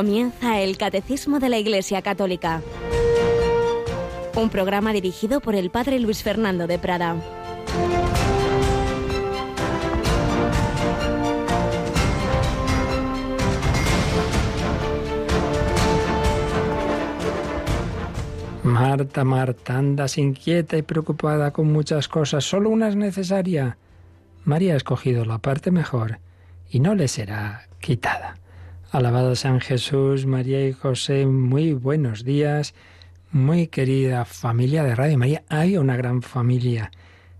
Comienza el Catecismo de la Iglesia Católica. Un programa dirigido por el Padre Luis Fernando de Prada. Marta, Marta, andas inquieta y preocupada con muchas cosas, solo una es necesaria. María ha escogido la parte mejor y no le será quitada. Alabado San Jesús, María y José, muy buenos días, muy querida familia de Radio María. Hay una gran familia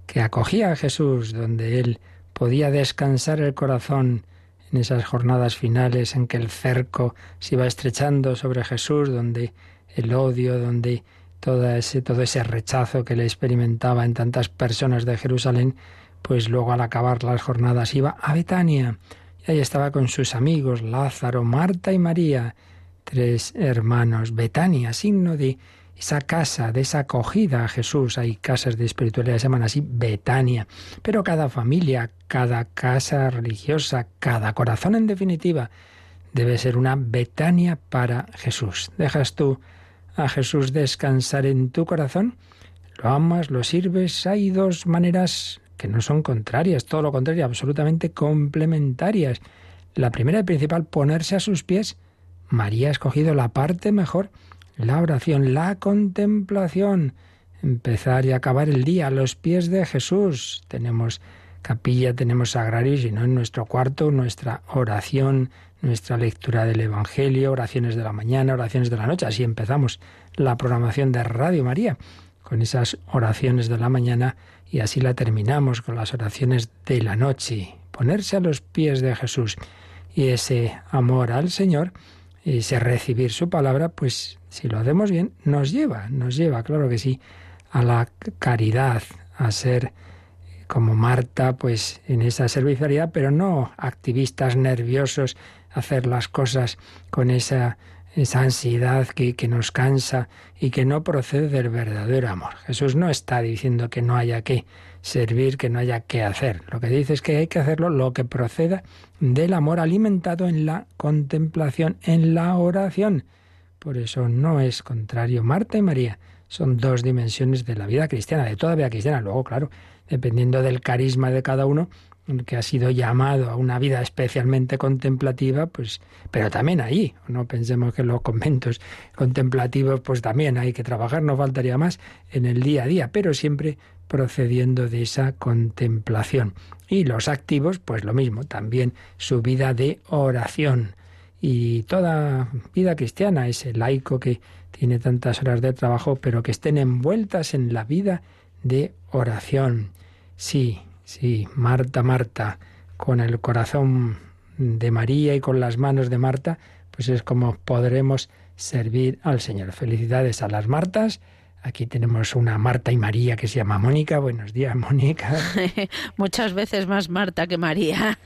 que acogía a Jesús, donde él podía descansar el corazón en esas jornadas finales en que el cerco se iba estrechando sobre Jesús, donde el odio, donde todo ese, todo ese rechazo que le experimentaba en tantas personas de Jerusalén, pues luego al acabar las jornadas iba a Betania y ahí estaba con sus amigos Lázaro, Marta y María, tres hermanos. Betania, signo de esa casa, de esa acogida a Jesús. Hay casas de espiritualidad se llaman así Betania. Pero cada familia, cada casa religiosa, cada corazón en definitiva, debe ser una Betania para Jesús. ¿Dejas tú a Jesús descansar en tu corazón? ¿Lo amas? ¿Lo sirves? Hay dos maneras que no son contrarias, todo lo contrario, absolutamente complementarias. La primera y principal, ponerse a sus pies. María ha escogido la parte mejor, la oración, la contemplación, empezar y acabar el día a los pies de Jesús. Tenemos capilla, tenemos sagrario, y no en nuestro cuarto, nuestra oración, nuestra lectura del Evangelio, oraciones de la mañana, oraciones de la noche. Así empezamos la programación de Radio María, con esas oraciones de la mañana y así la terminamos con las oraciones de la noche. Ponerse a los pies de Jesús y ese amor al Señor, ese recibir su palabra, pues si lo hacemos bien, nos lleva, nos lleva, claro que sí, a la caridad, a ser como Marta, pues en esa servicialidad, pero no activistas nerviosos, hacer las cosas con esa esa ansiedad que, que, nos cansa y que no procede del verdadero amor. Jesús no está diciendo que no haya que servir, que no haya que hacer. Lo que dice es que hay que hacerlo lo que proceda del amor alimentado en la contemplación, en la oración. Por eso no es contrario. Marta y María son dos dimensiones de la vida cristiana, de toda vida cristiana. Luego, claro, dependiendo del carisma de cada uno, que ha sido llamado a una vida especialmente contemplativa, pues, pero también ahí, no pensemos que los conventos contemplativos, pues también hay que trabajar, no faltaría más en el día a día, pero siempre procediendo de esa contemplación. Y los activos, pues lo mismo, también su vida de oración. Y toda vida cristiana, ese laico que tiene tantas horas de trabajo, pero que estén envueltas en la vida de oración. Sí, Sí, Marta, Marta, con el corazón de María y con las manos de Marta, pues es como podremos servir al Señor. Felicidades a las Martas Aquí tenemos una Marta y María que se llama Mónica. Buenos días, Mónica. Muchas veces más Marta que María.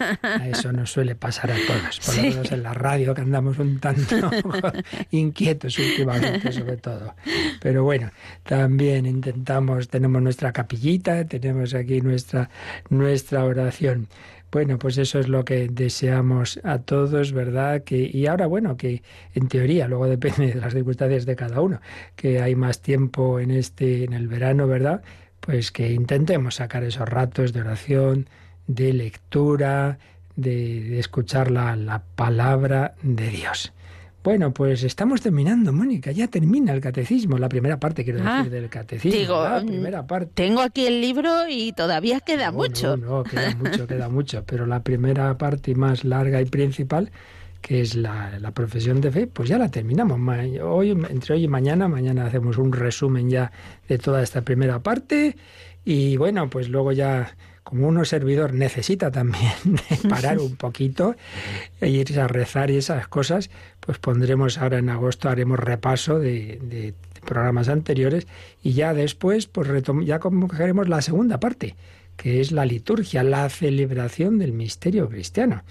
Eso nos suele pasar a todos, por lo menos en la radio que andamos un tanto inquietos últimamente, sobre todo. Pero bueno, también intentamos, tenemos nuestra capillita, tenemos aquí nuestra, nuestra oración. Bueno, pues eso es lo que deseamos a todos, ¿verdad? Que, y ahora, bueno, que en teoría, luego depende de las circunstancias de cada uno, que hay más tiempo en este, en el verano, ¿verdad? Pues que intentemos sacar esos ratos de oración, de lectura, de, de escuchar la, la palabra de Dios. Bueno, pues estamos terminando, Mónica. Ya termina el catecismo, la primera parte, quiero decir, ah, del catecismo. Digo, la mm, primera parte. Tengo aquí el libro y todavía queda mucho. No, no, queda mucho, queda mucho. Pero la primera parte más larga y principal, que es la, la, profesión de fe, pues ya la terminamos. Hoy, entre hoy y mañana, mañana hacemos un resumen ya de toda esta primera parte. Y bueno, pues luego ya como uno servidor necesita también parar un poquito e irse a rezar y esas cosas, pues pondremos ahora en agosto, haremos repaso de, programas anteriores y ya después, pues ya cogeremos la segunda parte, que es la liturgia, la celebración del misterio cristiano.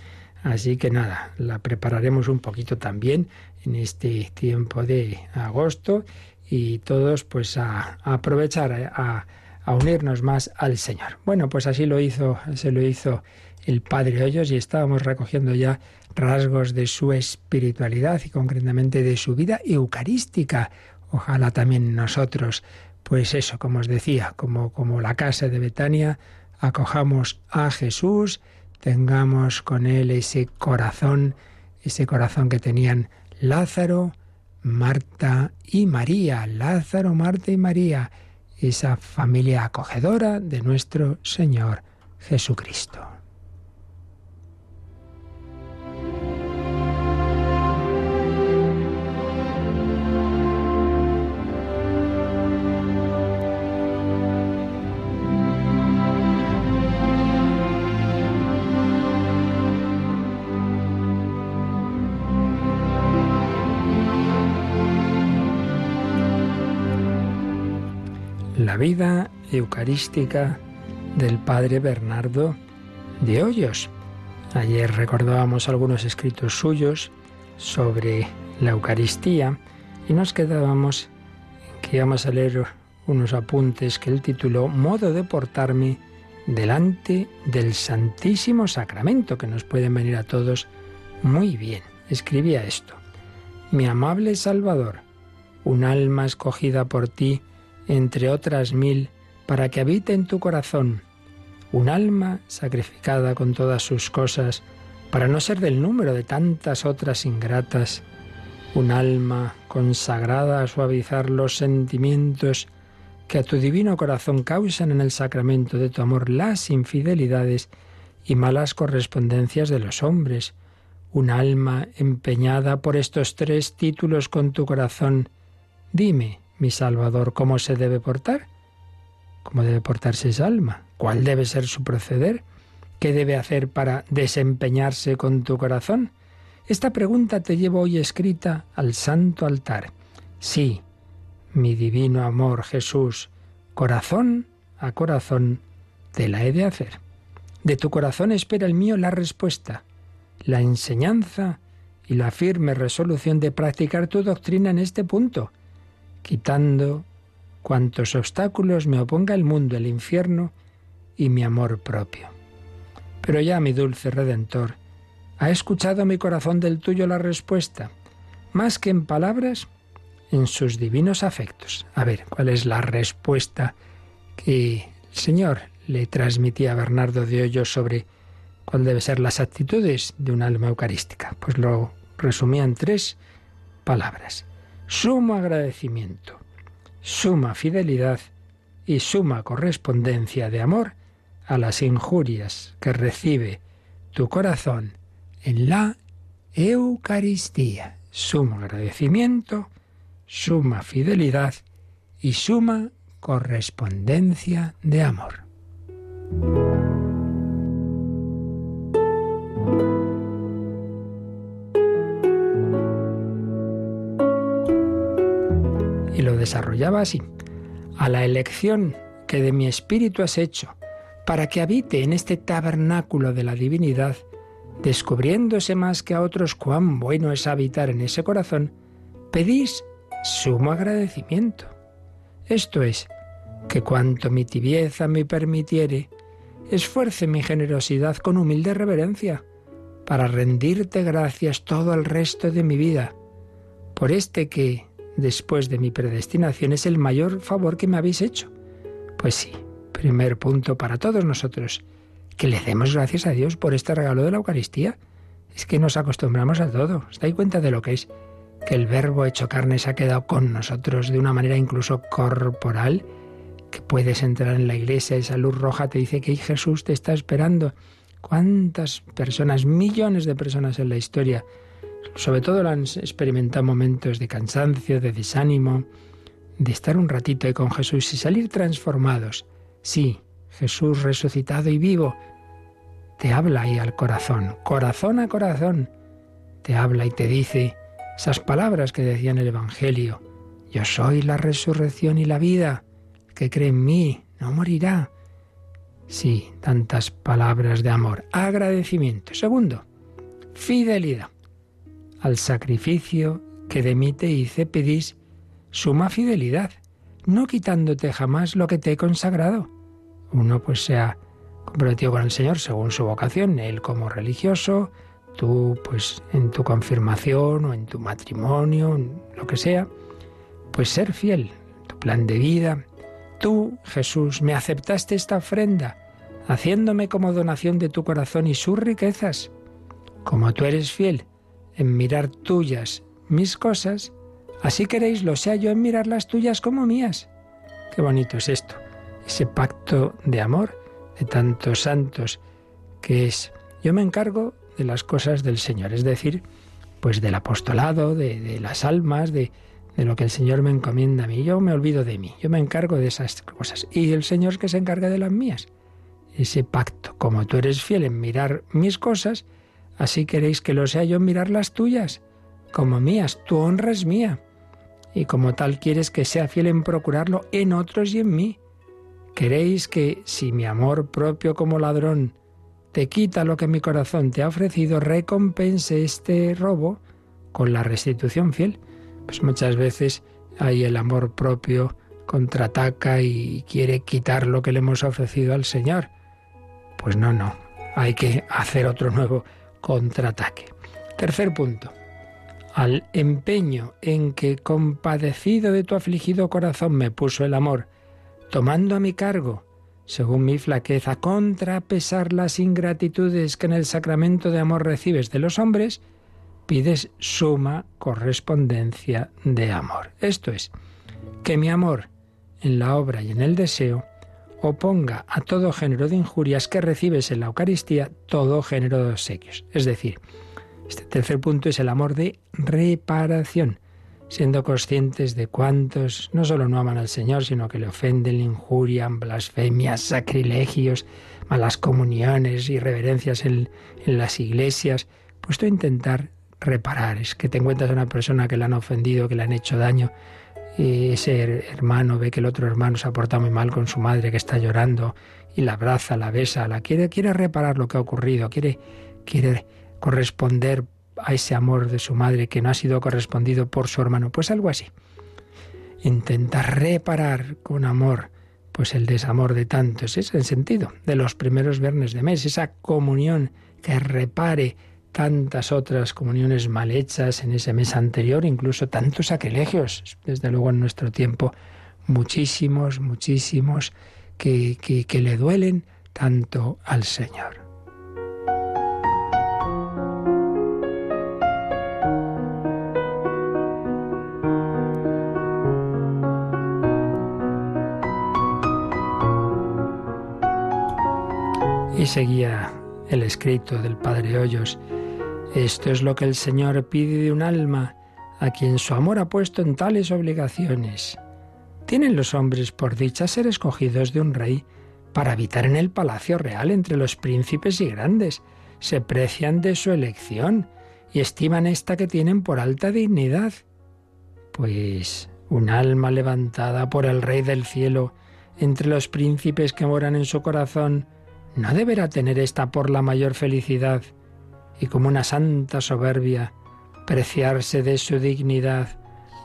Así que nada, la prepararemos un poquito también en este tiempo de agosto y todos pues a, aprovechar a a unirnos más al Señor. Bueno, pues así lo hizo, se lo hizo el Padre Hoyos y estábamos recogiendo ya rasgos de su espiritualidad y concretamente de su vida eucarística. Ojalá también nosotros, pues eso, como os decía, como, como la casa de Betania, acojamos a Jesús, tengamos con él ese corazón, ese corazón que tenían Lázaro, Marta y María, Lázaro, Marta y María, esa familia acogedora de nuestro Señor Jesucristo. La vida eucarística del padre Bernardo de Hoyos. Ayer recordábamos algunos escritos suyos sobre la Eucaristía y nos quedábamos que íbamos a leer unos apuntes que él tituló Modo de portarme delante del Santísimo Sacramento, que nos pueden venir a todos muy bien. Escribía esto. Mi amable Salvador, un alma escogida por ti, entre otras mil, para que habite en tu corazón, un alma sacrificada con todas sus cosas, para no ser del número de tantas otras ingratas, un alma consagrada a suavizar los sentimientos que a tu divino corazón causan en el sacramento de tu amor las infidelidades y malas correspondencias de los hombres, un alma empeñada por estos tres títulos con tu corazón. Dime, mi Salvador, cómo se debe portar, cómo debe portarse esa alma, cuál debe ser su proceder, qué debe hacer para desempeñarse con tu corazón. Esta pregunta te llevo hoy escrita al santo altar. Sí, mi divino amor Jesús, corazón a corazón, te la he de hacer. De tu corazón espera el mío la respuesta, la enseñanza y la firme resolución de practicar tu doctrina en este punto quitando cuantos obstáculos me oponga el mundo, el infierno y mi amor propio. Pero ya, mi dulce Redentor, ha escuchado mi corazón del tuyo la respuesta, más que en palabras, en sus divinos afectos. A ver, ¿cuál es la respuesta que el Señor le transmitía a Bernardo de Hoyos sobre cuál deben ser las actitudes de un alma eucarística? Pues lo resumía en tres palabras sumo agradecimiento, suma fidelidad y suma correspondencia de amor a las injurias que recibe tu corazón en la Eucaristía. Sumo agradecimiento, suma fidelidad y suma correspondencia de amor. Desarrollaba así. A la elección que de mi espíritu has hecho, para que habite en este tabernáculo de la divinidad, descubriéndose más que a otros cuán bueno es habitar en ese corazón, pedís sumo agradecimiento. Esto es, que cuanto mi tibieza me permitiere, esfuerce mi generosidad con humilde reverencia, para rendirte gracias todo el resto de mi vida, por este que, después de mi predestinación es el mayor favor que me habéis hecho. Pues sí, primer punto para todos nosotros, que le demos gracias a Dios por este regalo de la Eucaristía. Es que nos acostumbramos a todo. ¿Os dais cuenta de lo que es? Que el verbo hecho carne se ha quedado con nosotros de una manera incluso corporal, que puedes entrar en la iglesia, esa luz roja te dice que Jesús te está esperando. ¿Cuántas personas, millones de personas en la historia sobre todo han experimentado momentos de cansancio, de desánimo, de estar un ratito ahí con Jesús y salir transformados. Sí, Jesús resucitado y vivo, te habla ahí al corazón, corazón a corazón, te habla y te dice esas palabras que decía en el Evangelio. Yo soy la resurrección y la vida. que cree en mí no morirá. Sí, tantas palabras de amor. Agradecimiento. Segundo, fidelidad al sacrificio que de mí te hice pedís suma fidelidad, no quitándote jamás lo que te he consagrado. Uno pues se ha comprometido con el Señor según su vocación, él como religioso, tú, pues en tu confirmación o en tu matrimonio, lo que sea, pues ser fiel, tu plan de vida. Tú, Jesús, me aceptaste esta ofrenda, haciéndome como donación de tu corazón y sus riquezas. Como tú eres fiel en mirar tuyas mis cosas, así queréis lo sea yo en mirar las tuyas como mías. Qué bonito es esto, ese pacto de amor de tantos santos que es yo me encargo de las cosas del Señor, es decir, pues del apostolado, de, las almas, de, lo que el Señor me encomienda a mí. Yo me olvido de mí, yo me encargo de esas cosas. Y el Señor que se encarga de las mías. Ese pacto, como tú eres fiel en mirar mis cosas, así queréis que lo sea yo mirar las tuyas, como mías, tu honra es mía. Y como tal quieres que sea fiel en procurarlo en otros y en mí. Queréis que si mi amor propio como ladrón te quita lo que mi corazón te ha ofrecido, recompense este robo con la restitución fiel. Pues muchas veces hay el amor propio contraataca y quiere quitar lo que le hemos ofrecido al Señor. Pues no, no, hay que hacer otro nuevo contraataque. Tercer punto. Al empeño en que compadecido de tu afligido corazón me puso el amor, tomando a mi cargo según mi flaqueza, contrapesar las ingratitudes que en el sacramento de amor recibes de los hombres, pides suma correspondencia de amor. Esto es, que mi amor en la obra y en el deseo oponga a todo género de injurias que recibes en la Eucaristía todo género de obsequios. Es decir, este tercer punto es el amor de reparación siendo conscientes de cuántos no solo no aman al Señor, sino que le ofenden, le injurian, blasfemias, sacrilegios, malas comuniones, irreverencias en, en las iglesias, pues tú intentar reparar. Es que te encuentras a una persona que le han ofendido, que le han hecho daño, ese hermano ve que el otro hermano se ha portado muy mal con su madre que está llorando y la abraza, la besa, la quiere, quiere reparar lo que ha ocurrido, quiere, quiere corresponder a ese amor de su madre que no ha sido correspondido por su hermano. Pues algo así. Intentar reparar con amor pues el desamor de tantos. Es el sentido de los primeros viernes de mes, esa comunión que repare tantas otras comuniones mal hechas en ese mes anterior, incluso tantos sacrilegios, desde luego en nuestro tiempo, muchísimos, muchísimos, que, que, que le duelen tanto al Señor. Y seguía el escrito del padre Hoyos. Esto es lo que el Señor pide de un alma a quien su amor ha puesto en tales obligaciones. ¿Tienen los hombres por dicha ser escogidos de un rey para habitar en el palacio real entre los príncipes y grandes? Se precian de su elección y estiman esta que tienen por alta dignidad. Pues un alma levantada por el Rey del cielo entre los príncipes que moran en su corazón ¿no deberá tener esta por la mayor felicidad y como una santa soberbia preciarse de su dignidad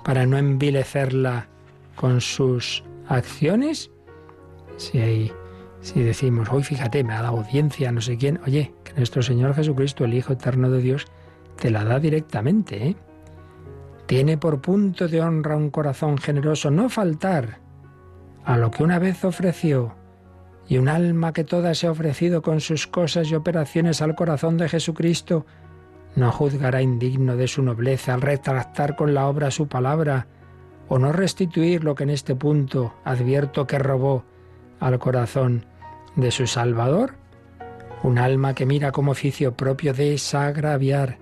para no envilecerla con sus acciones? Si, si decimos, hoy fíjate, me ha dado audiencia no sé quién, oye, que nuestro Señor Jesucristo, el Hijo Eterno de Dios, te la da directamente, ¿eh? Tiene por punto de honra un corazón generoso no faltar a lo que una vez ofreció y un alma que toda se ha ofrecido con sus cosas y operaciones al corazón de Jesucristo, no juzgará indigno de su nobleza al retractar con la obra su palabra, o no restituir lo que en este punto advierto que robó al corazón de su Salvador? Un alma que mira como oficio propio desagraviar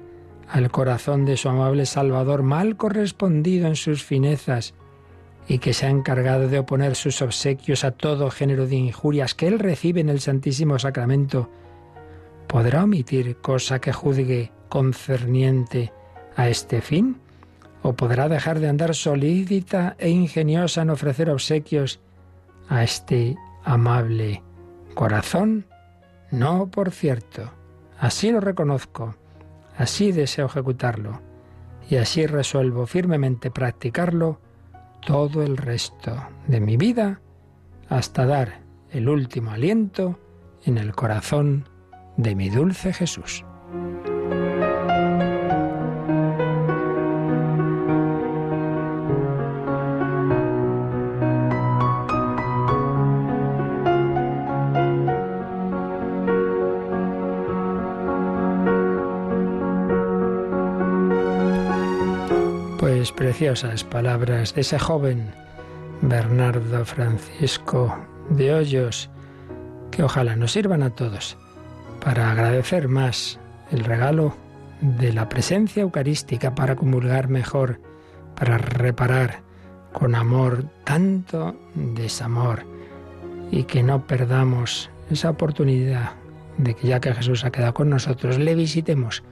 al corazón de su amable Salvador mal correspondido en sus finezas, y que se ha encargado de oponer sus obsequios a todo género de injurias que él recibe en el Santísimo Sacramento, ¿podrá omitir cosa que juzgue concerniente a este fin? ¿O podrá dejar de andar solícita e ingeniosa en ofrecer obsequios a este amable corazón? No, por cierto. Así lo reconozco, así deseo ejecutarlo, y así resuelvo firmemente practicarlo todo el resto de mi vida hasta dar el último aliento en el corazón de mi dulce Jesús. Preciosas palabras de ese joven Bernardo Francisco de Hoyos, que ojalá nos sirvan a todos para agradecer más el regalo de la presencia eucarística, para comulgar mejor, para reparar con amor tanto desamor y que no perdamos esa oportunidad de que ya que Jesús ha quedado con nosotros, le visitemos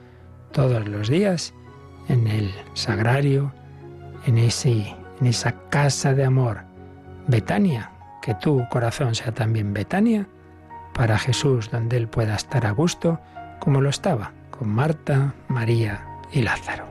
todos los días en el sagrario, en, ese, en esa casa de amor, Betania, que tu corazón sea también Betania, para Jesús, donde Él pueda estar a gusto, como lo estaba con Marta, María y Lázaro.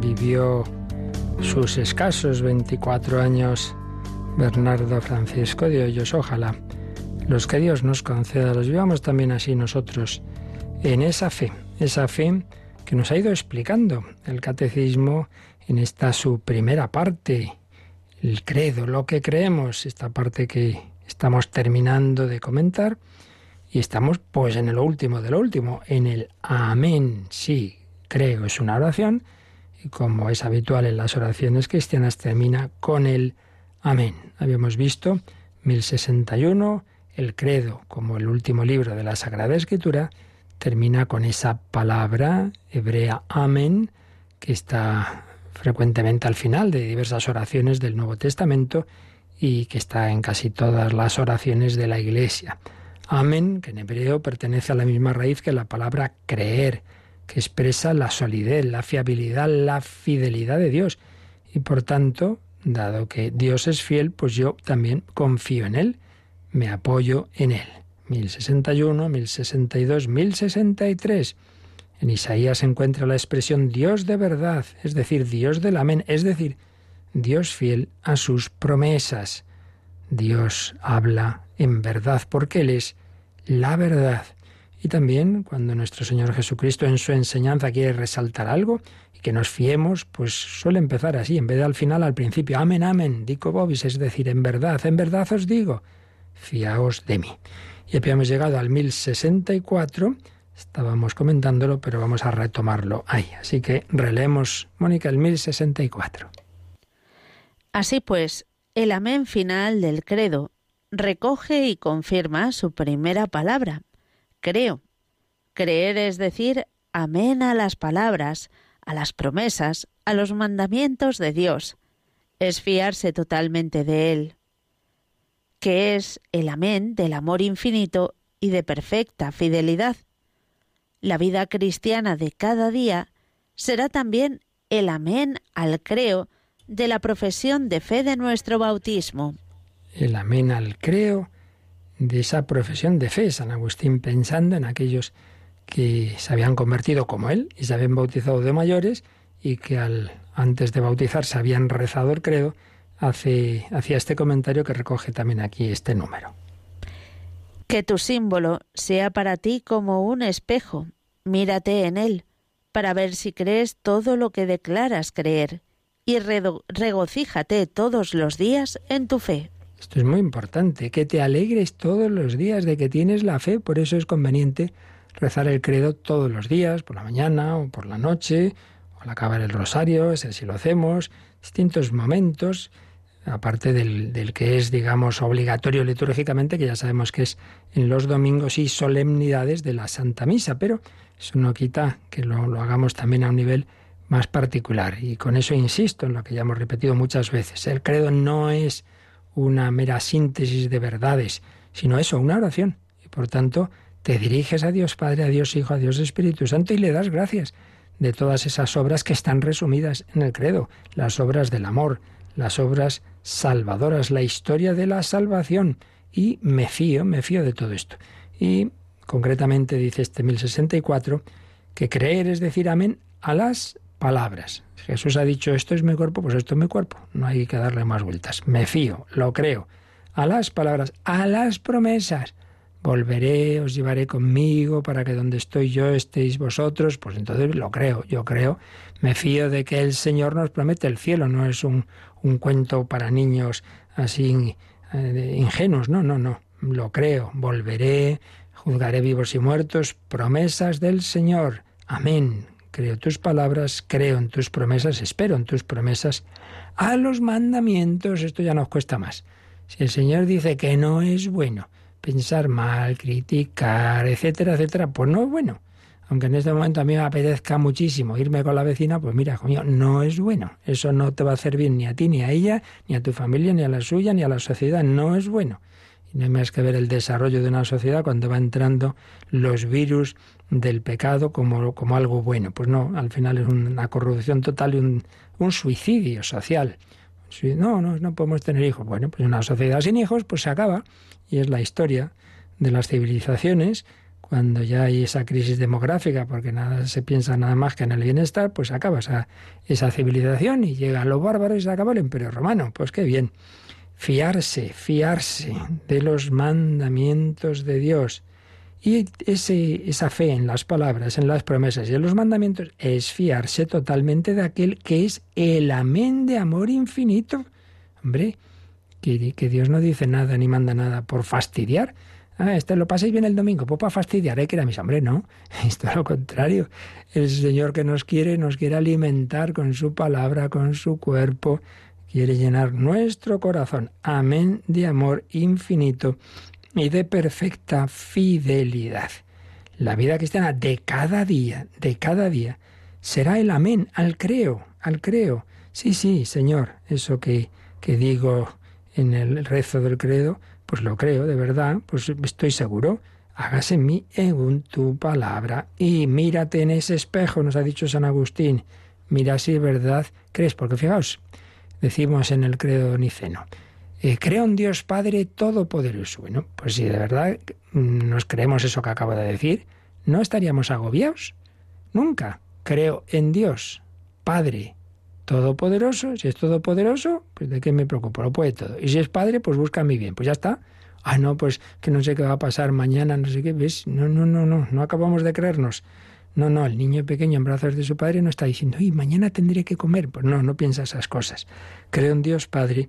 Vivió sus escasos 24 años Bernardo Francisco de Hoyos. Ojalá los que Dios nos conceda los vivamos también así nosotros en esa fe, esa fe que nos ha ido explicando el catecismo en esta su primera parte, el credo, lo que creemos, esta parte que estamos terminando de comentar y estamos pues en el último de lo último, en el amén, sí, creo es una oración y como es habitual en las oraciones cristianas termina con el amén. Habíamos visto 1061, el credo como el último libro de la Sagrada Escritura termina con esa palabra hebrea amén que está frecuentemente al final de diversas oraciones del Nuevo Testamento y que está en casi todas las oraciones de la Iglesia. Amén, que en hebreo pertenece a la misma raíz que la palabra creer, que expresa la solidez, la fiabilidad, la fidelidad de Dios. Y por tanto, dado que Dios es fiel, pues yo también confío en Él, me apoyo en Él. 1061, 1062, 1063. En Isaías se encuentra la expresión Dios de verdad, es decir, Dios del amén, es decir, Dios fiel a sus promesas. Dios habla en verdad porque Él es la verdad. Y también cuando nuestro Señor Jesucristo en su enseñanza quiere resaltar algo y que nos fiemos, pues suele empezar así, en vez de al final, al principio, amén, amén, dico vobis, es decir, en verdad, en verdad os digo, fiaos de mí. Y habíamos llegado al 1064, estábamos comentándolo, pero vamos a retomarlo ahí. Así que releemos, Mónica, el 1064. Así pues, el amén final del credo recoge y confirma su primera palabra creo. Creer es decir amén a las palabras, a las promesas, a los mandamientos de Dios. Es fiarse totalmente de Él, que es el amén del amor infinito y de perfecta fidelidad. La vida cristiana de cada día será también el amén al creo de la profesión de fe de nuestro bautismo. El amén al creo de esa profesión de fe, San Agustín pensando en aquellos que se habían convertido como él y se habían bautizado de mayores y que al, antes de bautizarse habían rezado el credo, hace, hacía este comentario que recoge también aquí este número. Que tu símbolo sea para ti como un espejo, mírate en él, para ver si crees todo lo que declaras creer, y regocíjate todos los días en tu fe. Esto es muy importante, que te alegres todos los días de que tienes la fe, por eso es conveniente rezar el credo todos los días, por la mañana o por la noche, o al acabar el rosario, ese si lo hacemos, distintos momentos, aparte del, del, que es, digamos, obligatorio litúrgicamente, que ya sabemos que es en los domingos y solemnidades de la Santa Misa, pero eso no quita que lo, lo hagamos también a un nivel más particular. Y con eso insisto en lo que ya hemos repetido muchas veces. El credo no es una mera síntesis de verdades, sino eso, una oración. Y por tanto, te diriges a Dios Padre, a Dios Hijo, a Dios Espíritu Santo y le das gracias de todas esas obras que están resumidas en el credo, las obras del amor, las obras salvadoras, la historia de la salvación. Y me fío, me fío de todo esto. Y concretamente dice este 1064 que creer es decir amén a las palabras. Jesús ha dicho esto es mi cuerpo, pues esto es mi cuerpo. No hay que darle más vueltas. Me fío, lo creo. A las palabras, a las promesas. Volveré, os llevaré conmigo para que donde estoy yo estéis vosotros. Pues entonces lo creo, yo creo. Me fío de que el Señor nos promete el cielo, no es un, un cuento para niños así eh, ingenuos, no, no, no. Lo creo, volveré, juzgaré vivos y muertos, promesas del Señor. Amén. Creo tus palabras, creo en tus promesas, espero en tus promesas. A los mandamientos, esto ya nos cuesta más. Si el Señor dice que no es bueno pensar mal, criticar, etcétera, etcétera, pues no es bueno. Aunque en este momento a mí me apetezca muchísimo irme con la vecina, pues mira, mío, no es bueno. Eso no te va a hacer bien ni a ti, ni a ella, ni a tu familia, ni a la suya, ni a la sociedad. No es bueno. Y no hay más que ver el desarrollo de una sociedad cuando va entrando los virus del pecado como, como algo bueno. Pues no, al final es una corrupción total y un, un suicidio social. No, no, no podemos tener hijos. Bueno, pues una sociedad sin hijos pues se acaba. Y es la historia de las civilizaciones cuando ya hay esa crisis demográfica, porque nada se piensa nada más que en el bienestar, pues acaba esa, esa civilización y llegan los bárbaros y se acaba el imperio romano. Pues qué bien fiarse, fiarse de los mandamientos de Dios. Y esa fe en las palabras, en las promesas y en los mandamientos es fiarse totalmente de aquel que es el amén de amor infinito. Hombre, que, que Dios no dice nada ni manda nada por fastidiar. Ah, este lo paséis bien el domingo, pues para fastidiar, hay que ir a mis no. Esto es lo contrario. El Señor que nos quiere, nos quiere alimentar con su palabra, con su cuerpo, quiere llenar nuestro corazón, amén, de amor infinito y de perfecta fidelidad. La vida cristiana de cada día, de cada día, será el amén al creo, al creo. Sí, sí, Señor, eso que, que digo en el rezo del credo, pues lo creo, de verdad, pues estoy seguro. Hágase en mí en tu palabra y mírate en ese espejo, nos ha dicho San Agustín. Mira si verdad crees, porque fijaos, decimos en el credo niceno. Eh, creo en Dios Padre Todopoderoso. Bueno, pues si de verdad nos creemos eso que acabo de decir, no estaríamos agobiados. Nunca. Creo en Dios Padre Todopoderoso. Si es todopoderoso, pues de qué me preocupo, lo puede todo. Y si es Padre, pues busca mi bien. Pues ya está. Ah, no, pues que no sé qué va a pasar mañana, no sé qué. ¿Ves? No, no, no, no, no acabamos de creernos. No, no, el niño pequeño en brazos de su padre no está diciendo, y mañana tendré que comer. Pues no, no piensa esas cosas. Creo en Dios Padre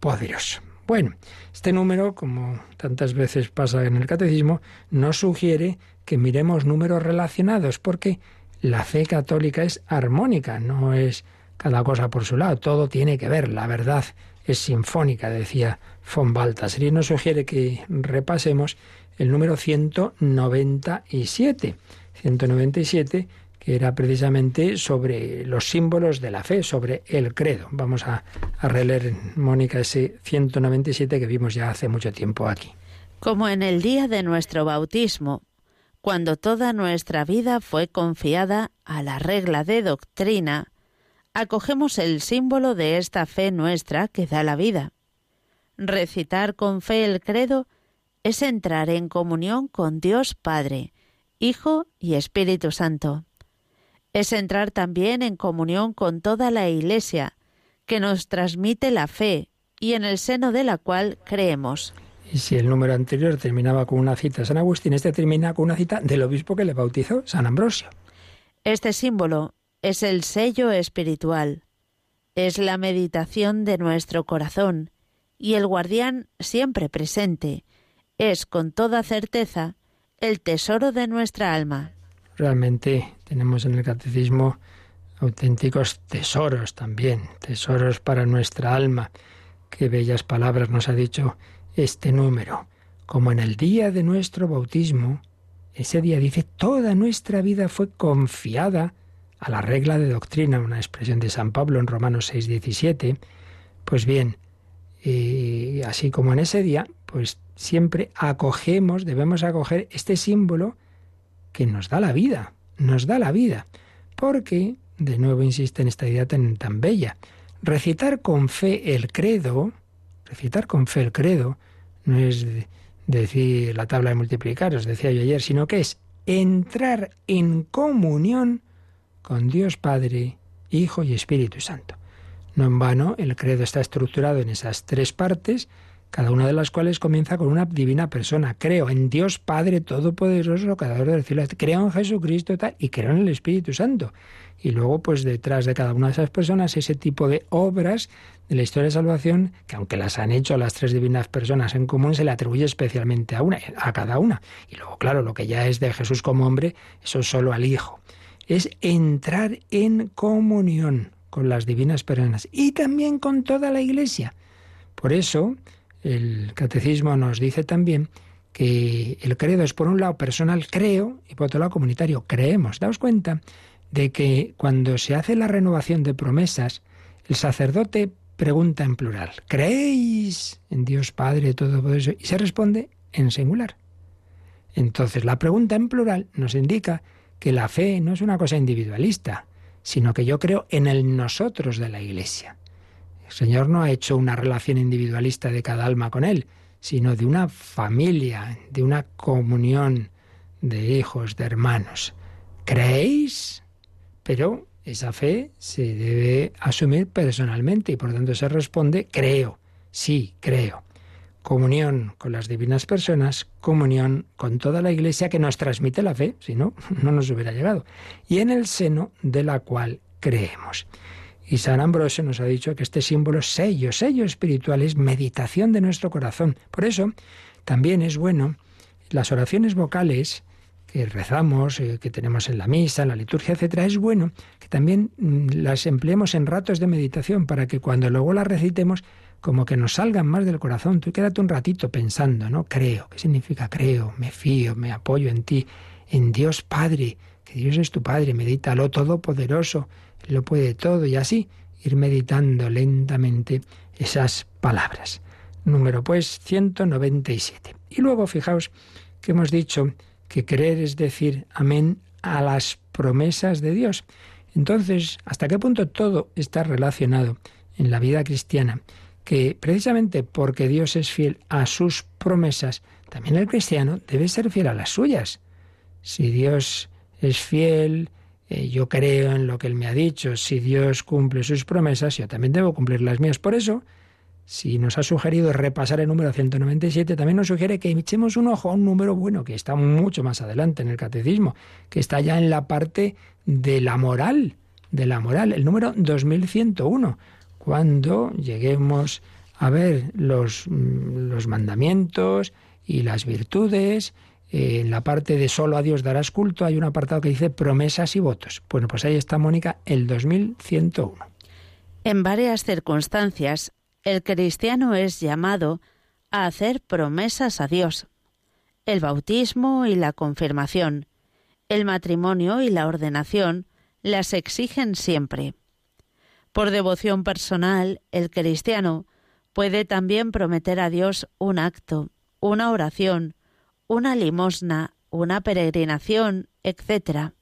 Todopoderoso. Bueno, este número, como tantas veces pasa en el catecismo, no sugiere que miremos números relacionados, porque la fe católica es armónica, no es cada cosa por su lado, todo tiene que ver, la verdad es sinfónica, decía von Balthasar, y nos sugiere que repasemos el número 197. 197, que era precisamente sobre los símbolos de la fe, sobre el credo. Vamos a, releer, Mónica, ese 197 que vimos ya hace mucho tiempo aquí. Como en el día de nuestro bautismo, cuando toda nuestra vida fue confiada a la regla de doctrina, acogemos el símbolo de esta fe nuestra que da la vida. Recitar con fe el credo es entrar en comunión con Dios Padre, Hijo y Espíritu Santo. Es entrar también en comunión con toda la Iglesia, que nos transmite la fe y en el seno de la cual creemos. Y si el número anterior terminaba con una cita de San Agustín, este termina con una cita del obispo que le bautizó, San Ambrosio. Este símbolo es el sello espiritual, es la meditación de nuestro corazón y el guardián siempre presente, es con toda certeza el tesoro de nuestra alma. Realmente tenemos en el catecismo auténticos tesoros también, tesoros para nuestra alma. Qué bellas palabras nos ha dicho este número. Como en el día de nuestro bautismo, ese día dice, toda nuestra vida fue confiada a la regla de doctrina, una expresión de San Pablo en Romanos 6, 17, pues bien, y así como en ese día, pues siempre acogemos, debemos acoger este símbolo que nos da la vida, nos da la vida, porque, de nuevo insiste en esta idea tan, tan bella, recitar con fe el credo, recitar con fe el credo, no es decir la tabla de multiplicar, os decía yo ayer, sino que es entrar en comunión con Dios Padre, Hijo y Espíritu Santo. No en vano, el credo está estructurado en esas tres partes, cada una de las cuales comienza con una divina persona. Creo en Dios Padre Todopoderoso, Creador del cielo, creo en Jesucristo tal, y creo en el Espíritu Santo. Y luego, pues detrás de cada una de esas personas, ese tipo de obras de la historia de salvación, que aunque las han hecho las tres divinas personas en común, se le atribuye especialmente a una, a cada una. Y luego, claro, lo que ya es de Jesús como hombre, eso es solo al Hijo. Es entrar en comunión con las divinas personas y también con toda la Iglesia. Por eso, el catecismo nos dice también que el credo es por un lado personal, creo, y por otro lado comunitario, creemos. Daos cuenta de que cuando se hace la renovación de promesas, el sacerdote pregunta en plural, ¿creéis en Dios Padre todo eso? Y se responde en singular. Entonces, la pregunta en plural nos indica que la fe no es una cosa individualista, sino que yo creo en el nosotros de la Iglesia. El Señor no ha hecho una relación individualista de cada alma con Él, sino de una familia, de una comunión de hijos, de hermanos. ¿Creéis? Pero esa fe se debe asumir personalmente y por tanto se responde creo, sí, creo comunión con las divinas personas, comunión con toda la Iglesia que nos transmite la fe, si no, no nos hubiera llegado, y en el seno de la cual creemos. Y San Ambrosio nos ha dicho que este símbolo sello, sello espiritual, es meditación de nuestro corazón. Por eso también es bueno las oraciones vocales que rezamos, eh, que tenemos en la misa, en la liturgia, etcétera, es bueno que también mm, las empleemos en ratos de meditación para que cuando luego las recitemos como que nos salgan más del corazón. Tú quédate un ratito pensando, ¿no? Creo. ¿Qué significa creo? Me fío, me apoyo en ti, en Dios Padre, que Dios es tu Padre, medítalo todopoderoso, lo puede todo y así ir meditando lentamente esas palabras. Número pues 197. Y luego fijaos que hemos dicho que creer es decir amén a las promesas de Dios. Entonces, ¿hasta qué punto todo está relacionado en la vida cristiana? que precisamente porque Dios es fiel a sus promesas, también el cristiano debe ser fiel a las suyas. Si Dios es fiel, eh, yo creo en lo que Él me ha dicho, si Dios cumple sus promesas, yo también debo cumplir las mías. Por eso, si nos ha sugerido repasar el número 197, también nos sugiere que echemos un ojo a un número bueno, que está mucho más adelante en el catecismo, que está ya en la parte de la moral, de la moral, el número 2101 cuando lleguemos a ver los, mm, los mandamientos y las virtudes, eh, en la parte de solo a Dios darás culto hay un apartado que dice promesas y votos. Bueno, pues ahí está Mónica, el 2101. En varias circunstancias, el cristiano es llamado a hacer promesas a Dios. El bautismo y la confirmación, el matrimonio y la ordenación las exigen siempre. Por devoción personal, el cristiano puede también prometer a Dios un acto, una oración, una limosna, una peregrinación, etc.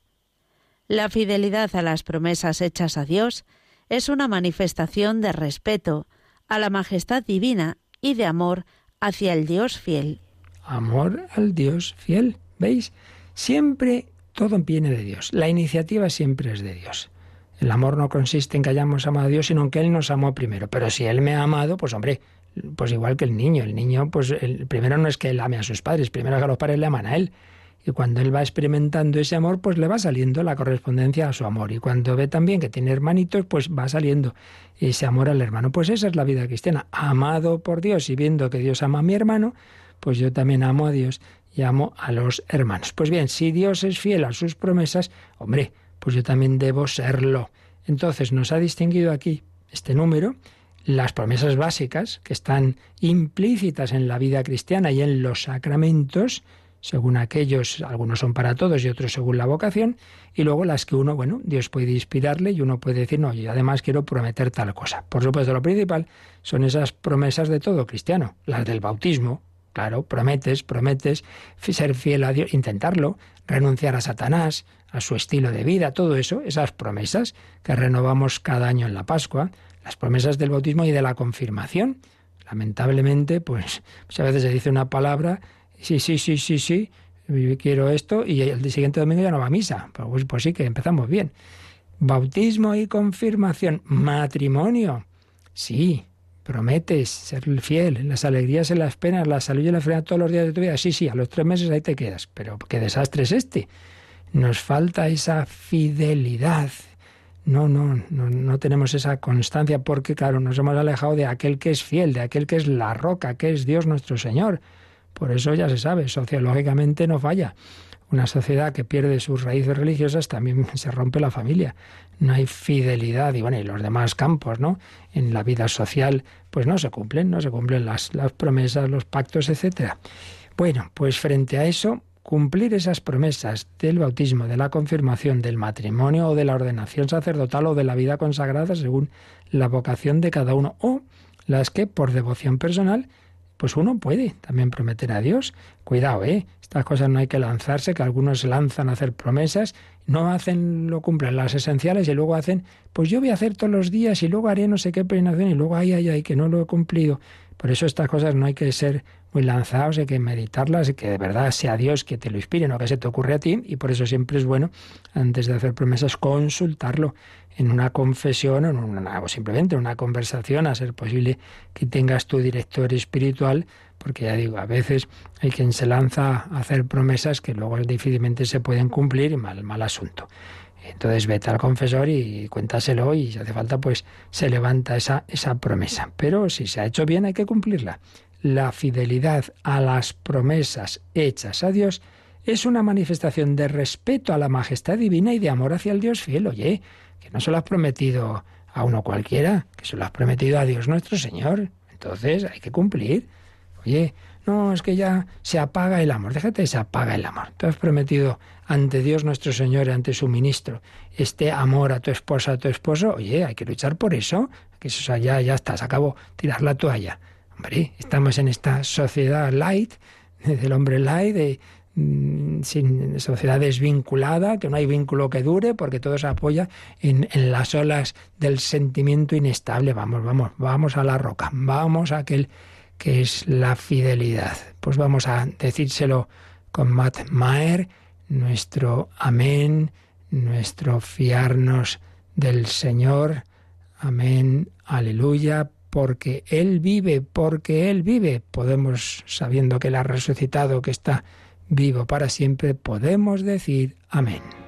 La fidelidad a las promesas hechas a Dios es una manifestación de respeto a la majestad divina y de amor hacia el Dios fiel. Amor al Dios fiel, ¿veis? Siempre todo viene de Dios. La iniciativa siempre es de Dios. El amor no consiste en que hayamos amado a Dios, sino en que Él nos amó primero. Pero si Él me ha amado, pues hombre, pues igual que el niño. El niño, pues el primero no es que Él ame a sus padres, primero que los padres le aman a Él. Y cuando Él va experimentando ese amor, pues le va saliendo la correspondencia a su amor. Y cuando ve también que tiene hermanitos, pues va saliendo ese amor al hermano. Pues esa es la vida cristiana. Amado por Dios y viendo que Dios ama a mi hermano, pues yo también amo a Dios y amo a los hermanos. Pues bien, si Dios es fiel a sus promesas, hombre, pues yo también debo serlo. Entonces nos ha distinguido aquí este número las promesas básicas que están implícitas en la vida cristiana y en los sacramentos según aquellos, algunos son para todos y otros según la vocación, y luego las que uno, bueno, Dios puede inspirarle y uno puede decir, no, y además quiero prometer tal cosa. Por supuesto, lo principal son esas promesas de todo cristiano, las del bautismo, claro, prometes, prometes ser fiel a Dios, intentarlo, renunciar a Satanás, a su estilo de vida, todo eso, esas promesas que renovamos cada año en la Pascua, las promesas del bautismo y de la confirmación. Lamentablemente, pues muchas veces se dice una palabra sí, sí, sí, sí, sí, quiero esto, y el siguiente domingo ya no va a misa. Pues, pues sí, que empezamos bien. Bautismo y confirmación. Matrimonio. Sí, prometes ser fiel en las alegrías, en las penas, la salud y la enfermedad todos los días de tu vida. Sí, sí, a los tres meses ahí te quedas. Pero qué desastre es este. Nos falta esa fidelidad. No, no, no, no tenemos esa constancia porque, claro, nos hemos alejado de aquel que es fiel, de aquel que es la roca, que es Dios nuestro Señor. Por eso ya se sabe, sociológicamente no falla. Una sociedad que pierde sus raíces religiosas también se rompe la familia. No hay fidelidad y bueno, y los demás campos, ¿no? En la vida social, pues no se cumplen, no se cumplen las, las promesas, los pactos, etcétera. Bueno, pues frente a eso, cumplir esas promesas del bautismo, de la confirmación, del matrimonio o de la ordenación sacerdotal o de la vida consagrada según la vocación de cada uno, o las que por devoción personal pues uno puede también prometer a Dios. Cuidado, ¿eh? Estas cosas no hay que lanzarse, que algunos lanzan a hacer promesas, no hacen, lo cumplen las esenciales y luego hacen, pues yo voy a hacer todos los días y luego haré no sé qué peregrinación y luego ay, ay, ay, que no lo he cumplido. Por eso estas cosas no hay que ser muy lanzados, hay que meditarlas y que de verdad sea Dios que te lo inspire, no que se te ocurre a ti. Y por eso siempre es bueno, antes de hacer promesas, consultarlo en una confesión en una, o simplemente en una conversación, a ser posible que tengas tu director espiritual, porque ya digo, a veces hay quien se lanza a hacer promesas que luego difícilmente se pueden cumplir y mal, mal asunto. Entonces vete al confesor y cuéntaselo y si hace falta pues se levanta esa, esa promesa. Pero si se ha hecho bien hay que cumplirla. La fidelidad a las promesas hechas a Dios es una manifestación de respeto a la majestad divina y de amor hacia el Dios fiel. Oye, que no se lo has prometido a uno cualquiera, que se lo has prometido a Dios nuestro Señor. Entonces hay que cumplir. Oye, no, es que ya se apaga el amor. Déjate, se apaga el amor. Tú has prometido ante Dios nuestro Señor y ante su ministro este amor a tu esposa, a tu esposo. Oye, hay que luchar por eso. Que eso ya, ya está, se acabó. Tirar la toalla. Hombre, estamos en esta sociedad light, del hombre light, de, Mm, sin sociedad desvinculada, que no hay vínculo que dure, porque todo se apoya en, en, las olas del sentimiento inestable. Vamos, vamos, vamos a la roca, vamos a aquel que es la fidelidad. Pues vamos a decírselo con Matt Maher, nuestro amén, nuestro fiarnos del Señor, amén, aleluya, porque Él vive, porque Él vive. Podemos, sabiendo que Él ha resucitado, que está vivo para siempre, podemos decir amén.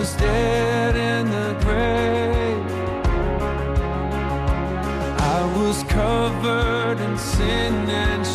Was dead in the grave. I was covered in sin and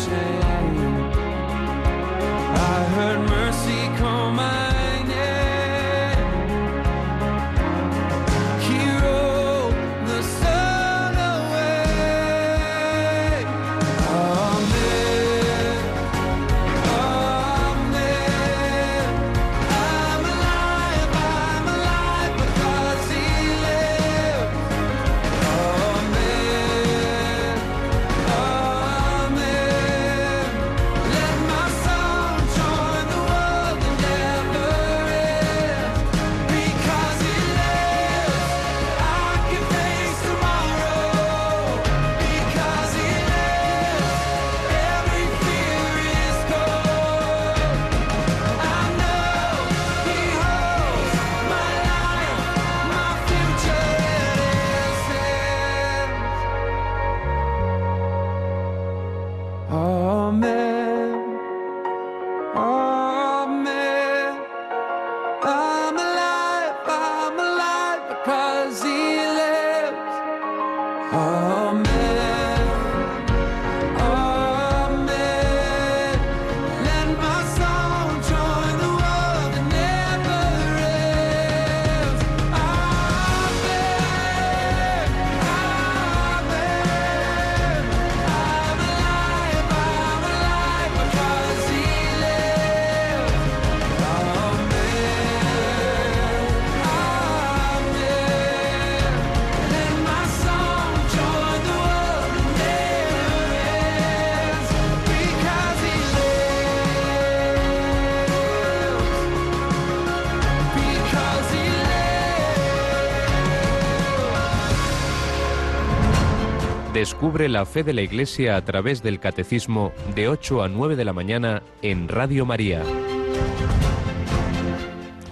Descubre la fe de la Iglesia a través del Catecismo de 8 a 9 de la mañana en Radio María.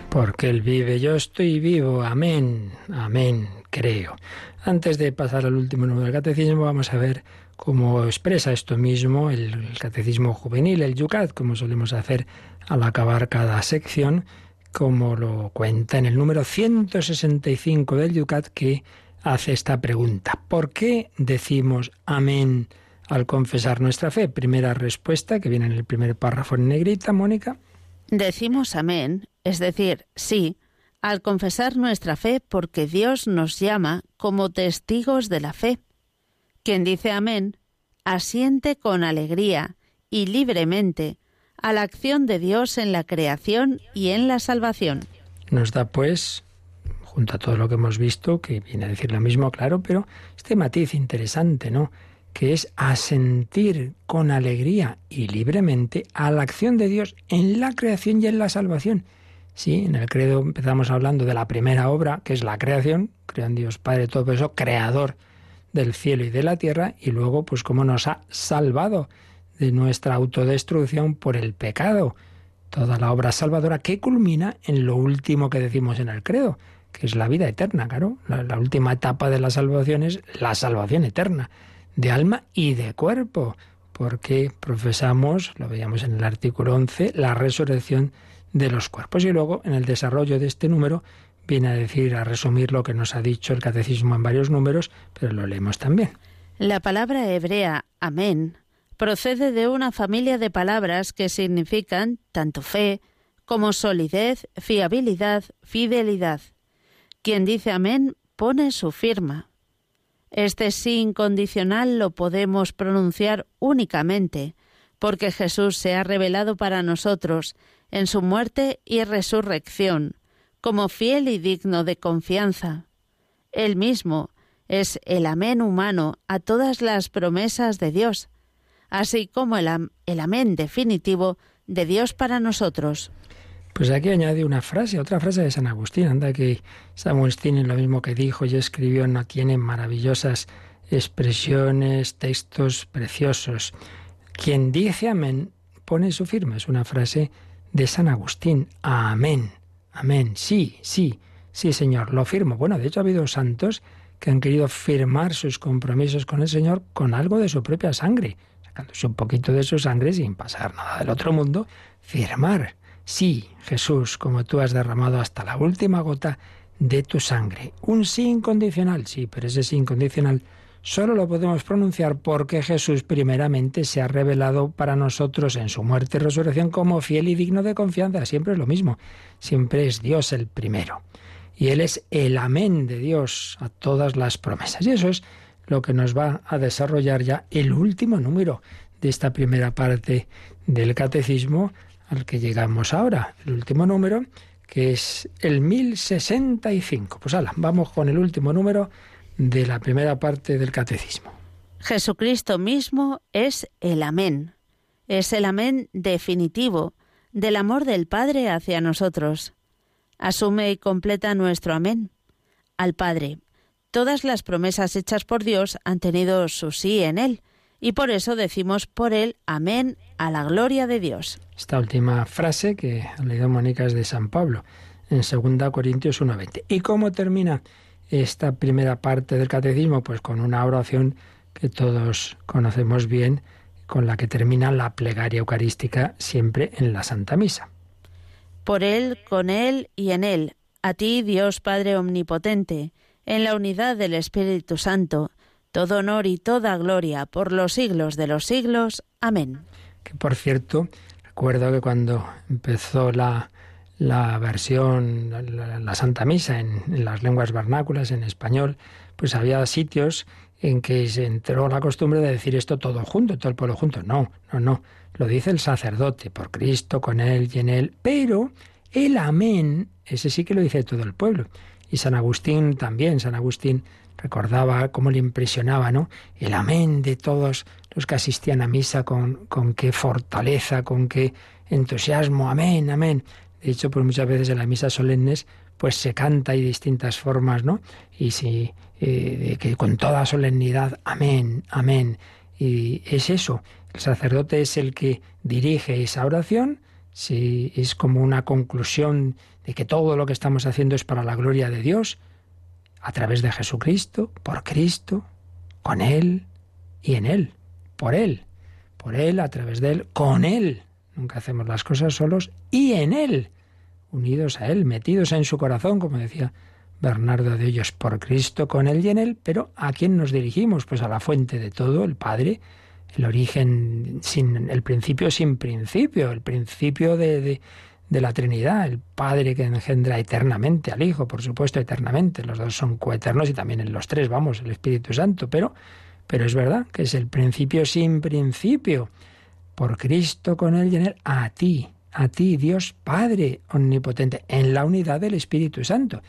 Porque Él vive, yo estoy vivo, amén, amén, creo. Antes de pasar al último número del Catecismo, vamos a ver cómo expresa esto mismo el Catecismo Juvenil, el Yucat, como solemos hacer al acabar cada sección, como lo cuenta en el número 165 del Yucat, que hace esta pregunta. ¿Por qué decimos amén al confesar nuestra fe? Primera respuesta que viene en el primer párrafo en negrita, Mónica. Decimos amén, es decir, sí, al confesar nuestra fe porque Dios nos llama como testigos de la fe. Quien dice amén, asiente con alegría y libremente a la acción de Dios en la creación y en la salvación. Nos da pues junto a todo lo que hemos visto, que viene a decir lo mismo, claro, pero este matiz interesante, ¿no? que es asentir con alegría y libremente a la acción de Dios en la creación y en la salvación. Sí, en el credo empezamos hablando de la primera obra, que es la creación, crean Dios Padre todo eso, creador del cielo y de la tierra, y luego pues cómo nos ha salvado de nuestra autodestrucción por el pecado. Toda la obra salvadora que culmina en lo último que decimos en el credo, que es la vida eterna, claro. La, última etapa de la salvación es la salvación eterna, de alma y de cuerpo, porque profesamos, lo veíamos en el artículo 11, la resurrección de los cuerpos. Y luego, en el desarrollo de este número, viene a decir, a resumir lo que nos ha dicho el catecismo en varios números, pero lo leemos también. La palabra hebrea amén procede de una familia de palabras que significan tanto fe como solidez, fiabilidad, fidelidad. Quien dice amén pone su firma. Este sí incondicional lo podemos pronunciar únicamente porque Jesús se ha revelado para nosotros en su muerte y resurrección como fiel y digno de confianza. Él mismo es el amén humano a todas las promesas de Dios, así como el, el amén definitivo de Dios para nosotros. Pues aquí añade una frase, otra frase de San Agustín. Anda que San Agustín en lo mismo que dijo y escribió no tiene maravillosas expresiones, textos preciosos. Quien dice amén pone su firma. Es una frase de San Agustín. Amén. Amén. Sí, sí, sí, Señor, lo firmo. Bueno, de hecho ha habido santos que han querido firmar sus compromisos con el Señor con algo de su propia sangre, sacándose un poquito de su sangre sin pasar nada del otro mundo, firmar Sí, Jesús, como tú has derramado hasta la última gota de tu sangre. Un sí incondicional, sí, pero ese sí incondicional solo lo podemos pronunciar porque Jesús primeramente se ha revelado para nosotros en su muerte y resurrección como fiel y digno de confianza. Siempre es lo mismo, siempre es Dios el primero. Y Él es el amén de Dios a todas las promesas. Y eso es lo que nos va a desarrollar ya el último número de esta primera parte del catecismo al que llegamos ahora, el último número, que es el 1065. Pues hala, vamos con el último número de la primera parte del catecismo. Jesucristo mismo es el amén. Es el amén definitivo del amor del Padre hacia nosotros. Asume y completa nuestro amén. Al Padre. Todas las promesas hechas por Dios han tenido su sí en Él y por eso decimos por él amén a la gloria de Dios. Esta última frase que ha leído Mónica es de San Pablo en 2 Corintios 1.20. ¿Y cómo termina esta primera parte del catecismo? Pues con una oración que todos conocemos bien, con la que termina la plegaria eucarística siempre en la Santa Misa. Por Él, con Él y en Él, a ti Dios Padre Omnipotente, en la unidad del Espíritu Santo, todo honor y toda gloria por los siglos de los siglos. Amén. Que por cierto, recuerdo que cuando empezó la, la versión, la, Santa Misa en, en, las lenguas vernáculas, en español, pues había sitios en que se entró la costumbre de decir esto todo junto, todo el pueblo junto. No, no, no. Lo dice el sacerdote, por Cristo, con él y en él. Pero el amén, ese sí que lo dice todo el pueblo. Y San Agustín también, San Agustín recordaba cómo le impresionaba, ¿no? El amén de todos los que asistían a misa con, con qué fortaleza, con qué entusiasmo, amén, amén. De hecho, pues muchas veces en las misas solemnes, pues se canta y distintas formas, ¿no? Y si eh, que con toda solemnidad, amén, amén. Y es eso, el sacerdote es el que dirige esa oración, si es como una conclusión de que todo lo que estamos haciendo es para la gloria de Dios, a través de Jesucristo, por Cristo, con Él y en Él, por Él, por Él, a través de Él, con Él. Nunca hacemos las cosas solos y en Él, unidos a Él, metidos en su corazón, como decía Bernardo de Hoyos, por Cristo, con Él y en Él, pero ¿a quién nos dirigimos? Pues a la fuente de todo, el Padre, el origen sin, el principio sin principio, el principio de, de, la Trinidad, el Padre que engendra eternamente al Hijo, por supuesto, eternamente. Los dos son coeternos y también en los tres, vamos, el Espíritu Santo, pero, pero es verdad que es el principio sin principio. Por Cristo, con Él Él, a ti, a ti, Dios Padre Omnipotente, en la unidad del Espíritu Santo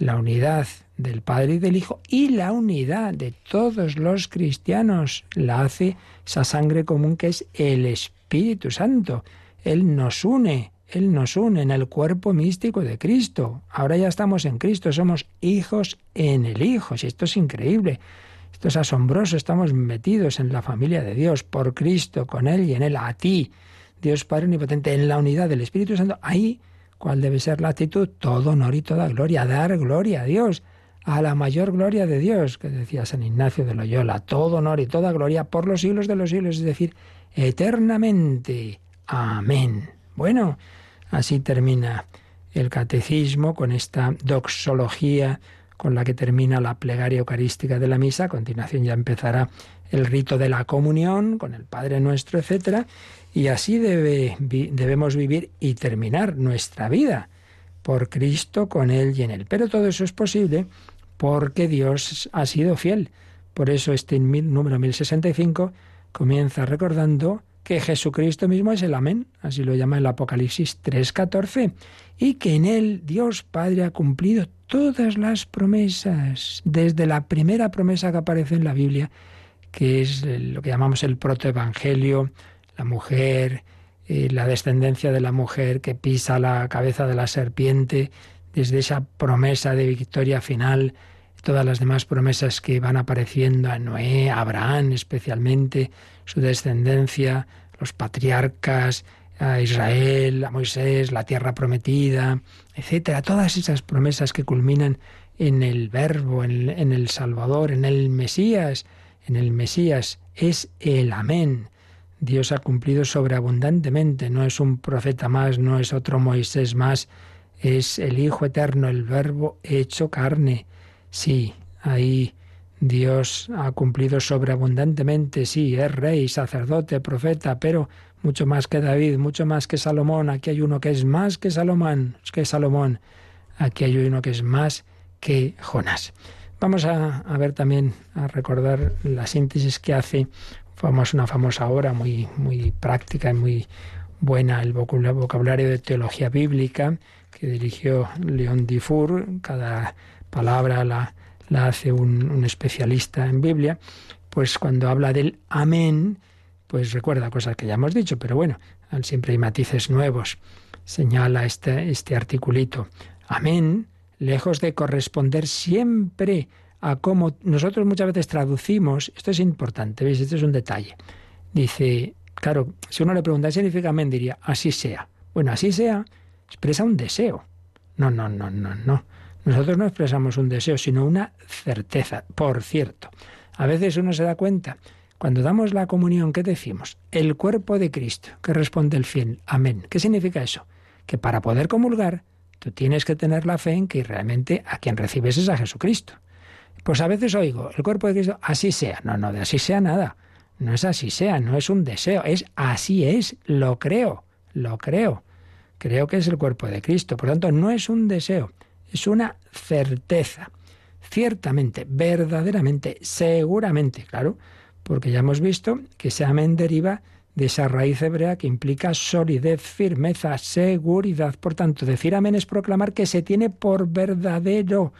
la unidad del Padre y del Hijo y la unidad de todos los cristianos la hace esa sangre común que es el Espíritu Santo. Él nos une, Él nos une en el cuerpo místico de Cristo. Ahora ya estamos en Cristo, somos hijos en el Hijo. Si esto es increíble, esto es asombroso, estamos metidos en la familia de Dios, por Cristo, con Él y en Él, a ti, Dios Padre Omnipotente, en la unidad del Espíritu Santo. Ahí ¿Cuál debe ser la actitud? Todo honor y toda gloria, dar gloria a Dios, a la mayor gloria de Dios, que decía San Ignacio de Loyola, todo honor y toda gloria por los siglos de los siglos, es decir, eternamente. Amén. Bueno, así termina el catecismo con esta doxología con la que termina la plegaria eucarística de la misa. A continuación ya empezará el rito de la comunión con el Padre Nuestro, etcétera. Y así debe, debemos vivir y terminar nuestra vida por Cristo, con Él y en Él. Pero todo eso es posible porque Dios ha sido fiel. Por eso este número 1065 comienza recordando que Jesucristo mismo es el Amén, así lo llama el Apocalipsis 3.14, y que en Él Dios Padre ha cumplido todas las promesas, desde la primera promesa que aparece en la Biblia, que es lo que llamamos el protoevangelio, la mujer, eh, la descendencia de la mujer que pisa la cabeza de la serpiente, desde esa promesa de victoria final, todas las demás promesas que van apareciendo a Noé, a Abraham especialmente, su descendencia, los patriarcas, a Israel, a Moisés, la tierra prometida, etcétera, todas esas promesas que culminan en el Verbo, en el Salvador, en el Mesías, en el Mesías es el Amén. Dios ha cumplido sobreabundantemente, no es un profeta más, no es otro Moisés más, es el Hijo Eterno, el Verbo hecho carne. Sí, ahí Dios ha cumplido sobreabundantemente, sí, es rey, sacerdote, profeta, pero mucho más que David, mucho más que Salomón. Aquí hay uno que es más que Salomón, que Salomón. Aquí hay uno que es más que Jonás. Vamos a, ver también, a recordar la síntesis que hace Famos una famosa obra muy, muy práctica y muy buena, el vocabulario de teología bíblica, que dirigió León Dufour. Cada palabra la, la hace un, especialista en Biblia. Pues cuando habla del amén, pues recuerda cosas que ya hemos dicho, pero bueno, siempre hay matices nuevos. Señala este, este articulito. Amén, lejos de corresponder siempre a cómo nosotros muchas veces traducimos, esto es importante, ¿veis? Esto es un detalle. Dice, claro, si uno le pregunta qué significa amén, diría, así sea. Bueno, así sea, expresa un deseo. No, no, no, no, no. Nosotros no expresamos un deseo, sino una certeza. Por cierto, a veces uno se da cuenta, cuando damos la comunión, ¿qué decimos? El cuerpo de Cristo, que responde el fiel, amén. ¿Qué significa eso? Que para poder comulgar, tú tienes que tener la fe en que realmente a quien recibes es a Jesucristo. Pues a veces oigo, el cuerpo de Cristo, así sea. No, no, de así sea nada. No es así sea, no es un deseo, es así es, lo creo, lo creo. Creo que es el cuerpo de Cristo. Por tanto, no es un deseo, es una certeza. Ciertamente, verdaderamente, seguramente, claro, porque ya hemos visto que ese amén deriva de esa raíz hebrea que implica solidez, firmeza, seguridad. Por tanto, decir amén es proclamar que se tiene por verdadero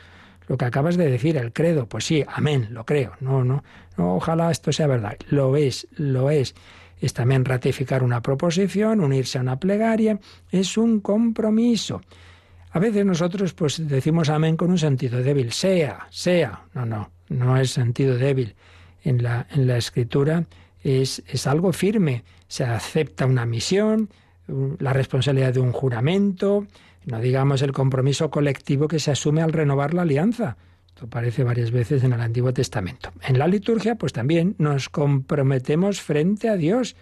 lo que acabas de decir, el credo, pues sí, amén, lo creo. No, no, no, ojalá esto sea verdad. Lo es, lo es. Es también ratificar una proposición, unirse a una plegaria, es un compromiso. A veces nosotros pues decimos amén con un sentido débil, sea, sea. No, no, no es sentido débil. En la, en la escritura es, es algo firme. Se acepta una misión, la responsabilidad de un juramento, no digamos el compromiso colectivo que se asume al renovar la alianza. Esto aparece varias veces en el Antiguo Testamento. En la liturgia, pues también nos comprometemos frente a Dios,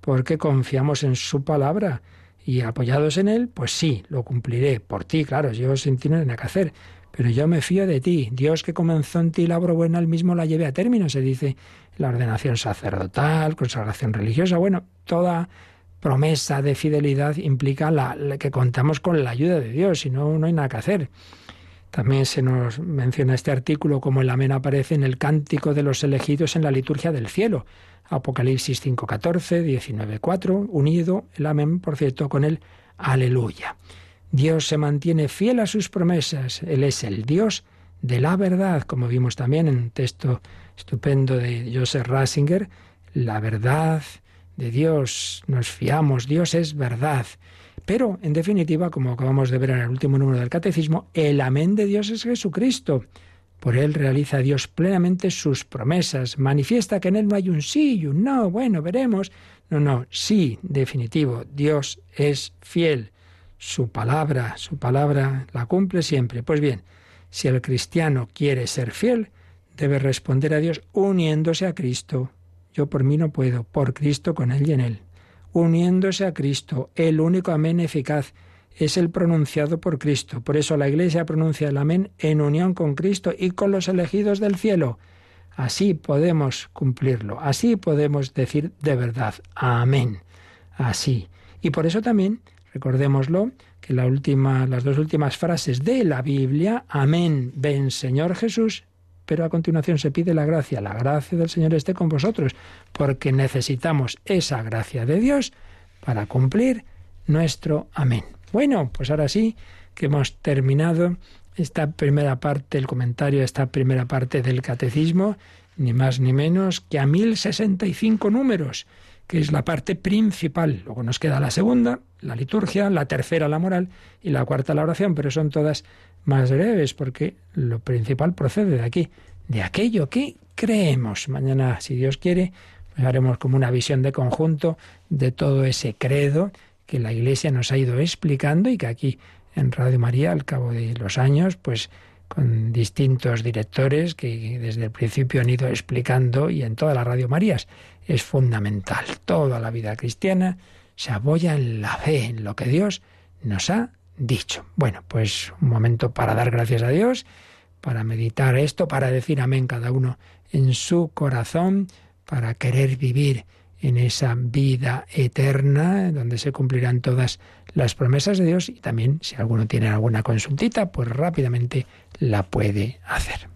porque confiamos en su palabra y apoyados en él, pues sí, lo cumpliré por ti, claro, yo sin ti no hay nada que hacer, pero yo me fío de ti. Dios que comenzó en ti la obra buena, él mismo la lleve a término, se dice la ordenación sacerdotal, consagración religiosa, bueno, toda promesa de fidelidad implica la, que contamos con la ayuda de Dios, si no, no hay nada que hacer. También se nos menciona este artículo como el amén aparece en el cántico de los elegidos en la liturgia del cielo. Apocalipsis 5.14, 19.4, unido el amén, por cierto, con el aleluya. Dios se mantiene fiel a sus promesas. Él es el Dios de la verdad, como vimos también en un texto estupendo de Joseph Rasinger, la verdad de Dios, nos fiamos, Dios es verdad. Pero, en definitiva, como acabamos de ver en el último número del Catecismo, el amén de Dios es Jesucristo. Por él realiza Dios plenamente sus promesas, manifiesta que en él no hay un sí y un no, bueno, veremos. No, no, sí, definitivo, Dios es fiel. Su palabra, su palabra la cumple siempre. Pues bien, si el cristiano quiere ser fiel, debe responder a Dios uniéndose a Cristo, yo por mí no puedo, por Cristo con Él y en Él. Uniéndose a Cristo, el único amén eficaz es el pronunciado por Cristo. Por eso la Iglesia pronuncia el amén en unión con Cristo y con los elegidos del cielo. Así podemos cumplirlo, así podemos decir de verdad, amén. Así. Y por eso también, recordémoslo, que la última, las dos últimas frases de la Biblia, amén, ven Señor Jesús, pero a continuación se pide la gracia. La gracia del Señor esté con vosotros, porque necesitamos esa gracia de Dios para cumplir nuestro amén. Bueno, pues ahora sí que hemos terminado esta primera parte, el comentario, esta primera parte del catecismo, ni más ni menos que a 1065 números, que es la parte principal. Luego nos queda la segunda, la liturgia, la tercera, la moral, y la cuarta, la oración, pero son todas más breves, porque lo principal procede de aquí, de aquello que creemos. Mañana, si Dios quiere, pues haremos como una visión de conjunto de todo ese credo que la Iglesia nos ha ido explicando y que aquí en Radio María, al cabo de los años, pues con distintos directores que desde el principio han ido explicando y en todas las Radio Marías es fundamental. Toda la vida cristiana se apoya en la fe, en lo que Dios nos ha dicho. Bueno, pues un momento para dar gracias a Dios, para meditar esto, para decir amén cada uno en su corazón, para querer vivir en esa vida eterna donde se cumplirán todas las promesas de Dios y también si alguno tiene alguna consultita, pues rápidamente la puede hacer.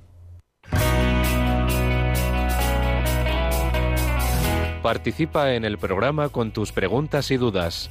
Participa en el programa con tus preguntas y dudas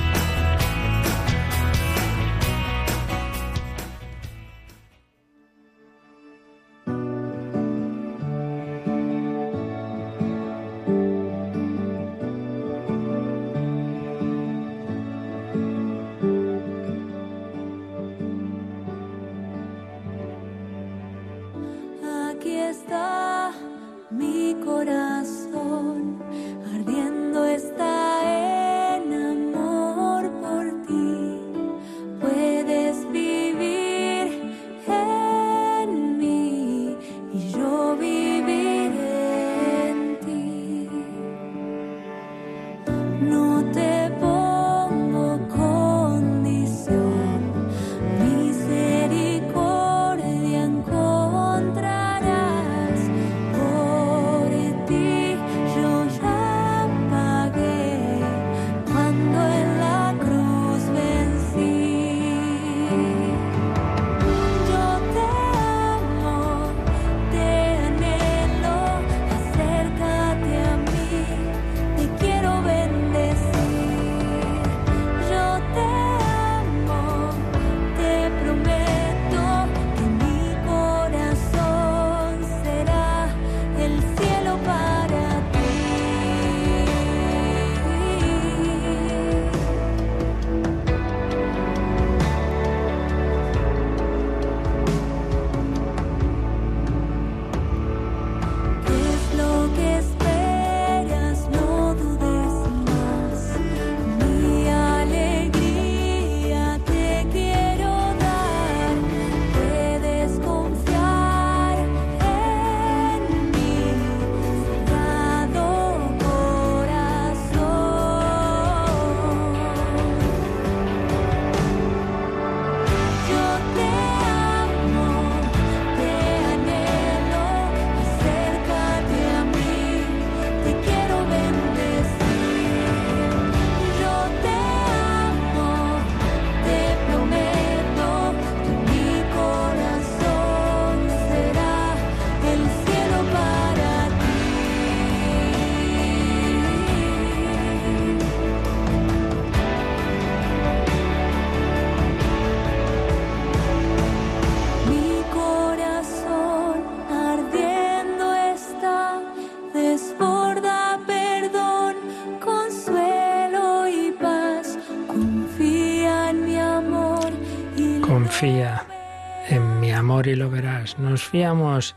Nos fiamos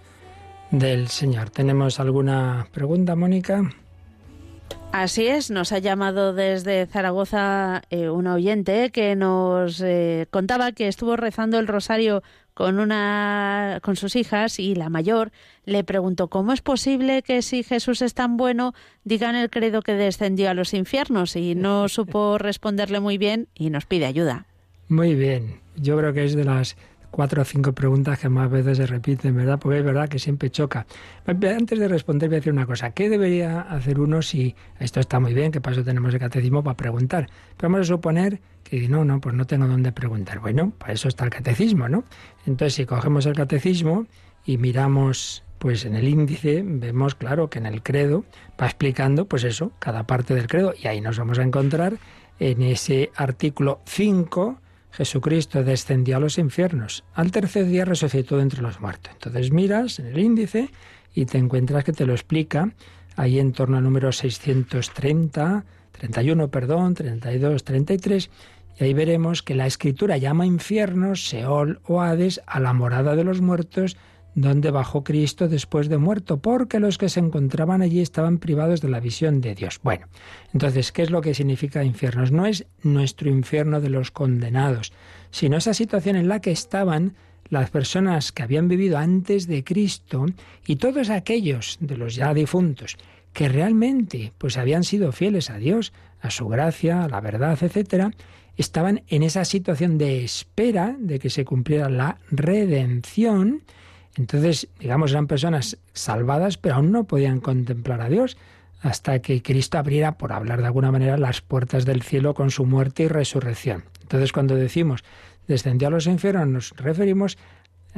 del Señor. ¿Tenemos alguna pregunta, Mónica? Así es, nos ha llamado desde Zaragoza eh, un oyente que nos eh, contaba que estuvo rezando el rosario con una con sus hijas y la mayor le preguntó cómo es posible que si Jesús es tan bueno digan el credo que descendió a los infiernos y no supo responderle muy bien y nos pide ayuda. Muy bien, yo creo que es de las cuatro o cinco preguntas que más veces se repiten, ¿verdad? Porque es verdad que siempre choca. Antes de responder, voy a decir una cosa. ¿Qué debería hacer uno si esto está muy bien, que para eso tenemos el catecismo para preguntar? Pero vamos a suponer que no, no, pues no tengo dónde preguntar. Bueno, para eso está el catecismo, ¿no? Entonces, si cogemos el catecismo y miramos pues en el índice vemos claro que en el credo va explicando pues eso, cada parte del credo y ahí nos vamos a encontrar en ese artículo 5 Jesucristo descendió a los infiernos. Al tercer día resucitó entre los muertos. Entonces miras en el índice y te encuentras que te lo explica ahí en torno al número 630, 31, perdón, 32, 33. Y ahí veremos que la escritura llama infiernos, Seol o Hades a la morada de los muertos donde bajó Cristo después de muerto, porque los que se encontraban allí estaban privados de la visión de Dios. Bueno, entonces, ¿qué es lo que significa infiernos? No es nuestro infierno de los condenados, sino esa situación en la que estaban las personas que habían vivido antes de Cristo y todos aquellos de los ya difuntos que realmente pues habían sido fieles a Dios, a su gracia, a la verdad, etcétera, estaban en esa situación de espera de que se cumpliera la redención entonces, digamos, eran personas salvadas, pero aún no podían contemplar a Dios hasta que Cristo abriera, por hablar de alguna manera, las puertas del cielo con su muerte y resurrección. Entonces, cuando decimos descendió a los infiernos, nos referimos,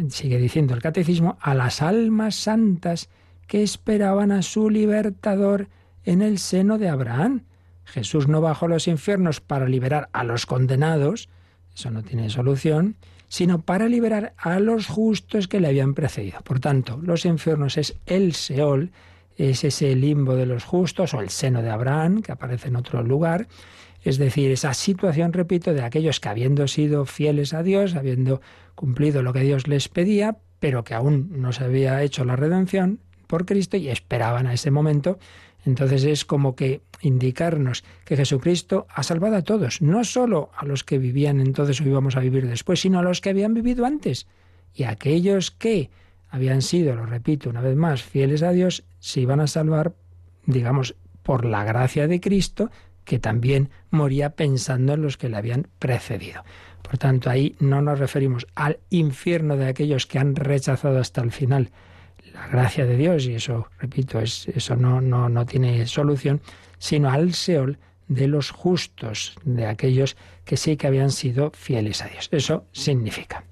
sigue diciendo el catecismo, a las almas santas que esperaban a su libertador en el seno de Abraham. Jesús no bajó a los infiernos para liberar a los condenados, eso no tiene solución, sino para liberar a los justos que le habían precedido. Por tanto, los infiernos es el Seol, es ese limbo de los justos o el seno de Abraham, que aparece en otro lugar, es decir, esa situación, repito, de aquellos que habiendo sido fieles a Dios, habiendo cumplido lo que Dios les pedía, pero que aún no se había hecho la redención por Cristo y esperaban a ese momento, entonces es como que indicarnos que Jesucristo ha salvado a todos, no solo a los que vivían entonces o íbamos a vivir después, sino a los que habían vivido antes. Y aquellos que habían sido, lo repito una vez más, fieles a Dios, se iban a salvar, digamos, por la gracia de Cristo, que también moría pensando en los que le habían precedido. Por tanto, ahí no nos referimos al infierno de aquellos que han rechazado hasta el final la gracia de Dios, y eso, repito, es, eso no, no, no tiene solución, sino al Seol de los justos, de aquellos que sí que habían sido fieles a Dios. Eso significa.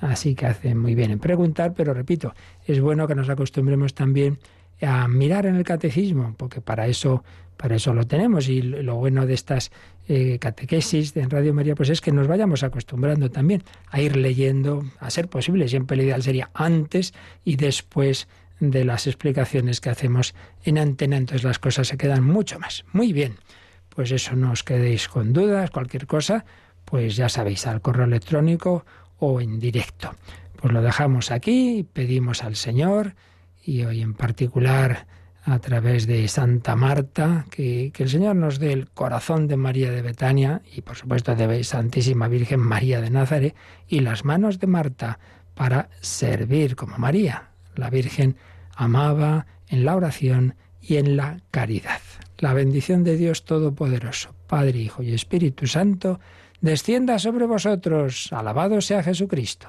Así que hace muy bien en preguntar, pero repito, es bueno que nos acostumbremos también a mirar en el catecismo, porque para eso, para eso lo tenemos. Y lo bueno de estas eh, catequesis de Radio María, pues es que nos vayamos acostumbrando también a ir leyendo, a ser posible, siempre lo ideal sería antes y después de las explicaciones que hacemos en antena, entonces las cosas se quedan mucho más. Muy bien, pues eso no os quedéis con dudas, cualquier cosa, pues ya sabéis, al correo electrónico o en directo. Pues lo dejamos aquí, pedimos al Señor y hoy en particular a través de Santa Marta, que, que, el Señor nos dé el corazón de María de Betania y por supuesto de Santísima Virgen María de Nazaret y las manos de Marta para servir como María. La Virgen amaba en la oración y en la caridad. La bendición de Dios Todopoderoso, Padre, Hijo y Espíritu Santo, descienda sobre vosotros. Alabado sea Jesucristo.